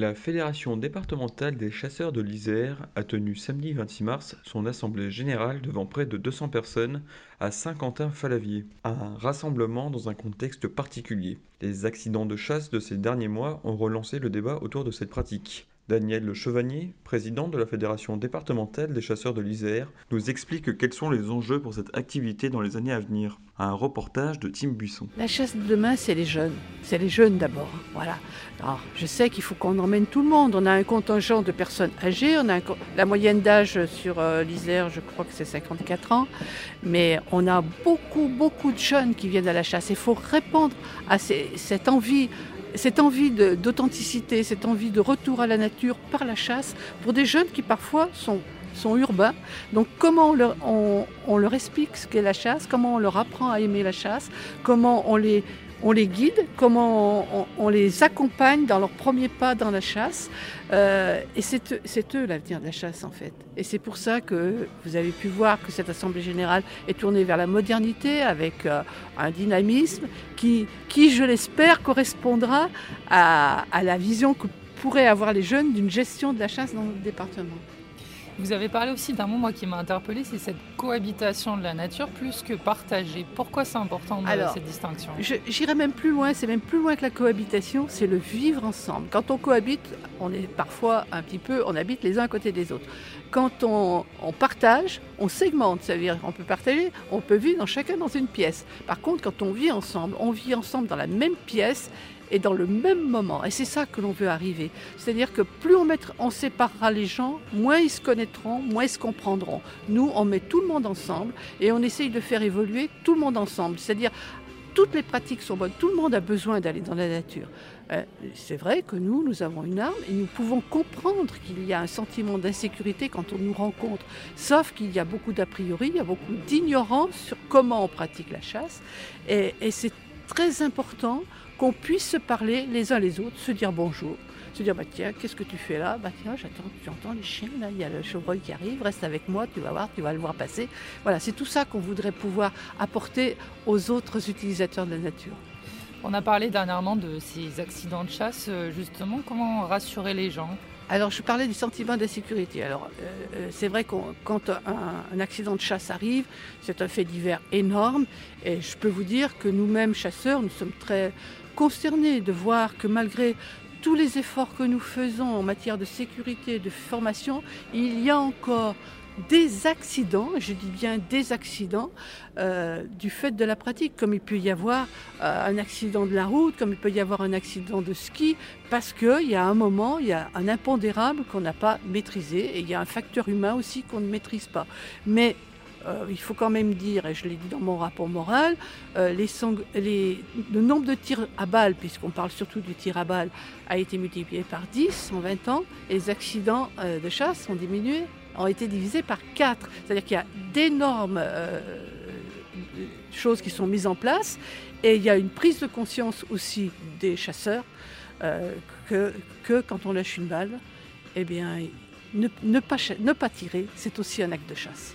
La Fédération départementale des chasseurs de l'Isère a tenu samedi 26 mars son assemblée générale devant près de 200 personnes à Saint-Quentin-Falavier. Un rassemblement dans un contexte particulier. Les accidents de chasse de ces derniers mois ont relancé le débat autour de cette pratique. Daniel Le Chevanier, président de la Fédération départementale des chasseurs de l'Isère, nous explique quels sont les enjeux pour cette activité dans les années à venir. Un reportage de Tim Buisson. La chasse de demain, c'est les jeunes. C'est les jeunes d'abord. Voilà. Alors, je sais qu'il faut qu'on emmène tout le monde. On a un contingent de personnes âgées. La moyenne d'âge sur euh, l'Isère, je crois que c'est 54 ans. Mais on a beaucoup, beaucoup de jeunes qui viennent à la chasse. Il faut répondre à cette envie cette envie d'authenticité, cette envie de retour à la nature par la chasse, pour des jeunes qui parfois sont, urbains. Donc comment on on leur explique ce qu'est la chasse, comment on leur apprend à aimer la chasse, comment on les, on les guide, comment on, les accompagne dans leurs premiers pas dans la chasse. Euh, et c'est eux l'avenir de la chasse en fait. Et c'est pour ça que vous avez pu voir que cette Assemblée générale est tournée vers la modernité avec euh, un dynamisme qui, qui je l'espère, correspondra à, à la vision que pourraient avoir les jeunes d'une gestion de la chasse dans notre département. Vous avez parlé aussi d'un mot moi, qui m'a interpellé, c'est cette cohabitation de la nature plus que partager. Pourquoi c'est important cette distinction? J'irais même plus loin, c'est même plus loin que la cohabitation, c'est le vivre ensemble. Quand on cohabite, on est parfois un petit peu, on habite les uns à côté des autres. Quand on, on partage, on segmente, c'est-à-dire on peut partager, on peut vivre dans chacun dans une pièce. Par contre, quand on vit ensemble, on vit ensemble dans la même pièce et dans le même moment. Et c'est ça que l'on veut arriver. C'est-à-dire que plus on, mettra, on séparera les gens, moins ils se connaîtront, moins ils se comprendront. Nous, on met tout le monde ensemble et on essaye de faire évoluer tout le monde ensemble. C'est-à-dire toutes les pratiques sont bonnes, tout le monde a besoin d'aller dans la nature. Euh, c'est vrai que nous, nous avons une arme et nous pouvons comprendre qu'il y a un sentiment d'insécurité quand on nous rencontre. Sauf qu'il y a beaucoup d'a priori, il y a beaucoup d'ignorance sur comment on pratique la chasse. Et, et c'est très important qu'on puisse se parler les uns les autres, se dire bonjour, se dire bah tiens, qu'est-ce que tu fais là? Bah tiens, j'attends, tu entends les chiens là, il y a le chevreuil qui arrive, reste avec moi, tu vas voir, tu vas le voir passer. Voilà, c'est tout ça qu'on voudrait pouvoir apporter aux autres utilisateurs de la nature. On a parlé dernièrement de ces accidents de chasse, euh, justement, comment rassurer les gens alors, je parlais du sentiment d'insécurité. Alors, euh, euh, c'est vrai que quand un, un, accident de chasse arrive, c'est un fait divers énorme. Et je peux vous dire que nous-mêmes, chasseurs, nous sommes très consternés de voir que malgré tous les efforts que nous faisons en matière de sécurité, de formation, il y a encore des accidents, je dis bien des accidents, euh, du fait de la pratique, comme il peut y avoir euh, un accident de la route, comme il peut y avoir un accident de ski, parce qu'il y a un moment, il y a un impondérable qu'on n'a pas maîtrisé, et il y a un facteur humain aussi qu'on ne maîtrise pas. Mais euh, il faut quand même dire, et je l'ai dit dans mon rapport moral, le nombre de tirs à balles, puisqu'on parle surtout du tir à balles, a été multiplié par 10 en 20 ans, et les accidents de chasse ont diminué, ont été divisés par 4. C'est-à-dire qu'il y a d'énormes choses qui sont mises en place, et il y a une prise de conscience aussi des chasseurs que, que, quand on lâche une balle, eh bien, ne pas tirer, c'est aussi un acte de chasse.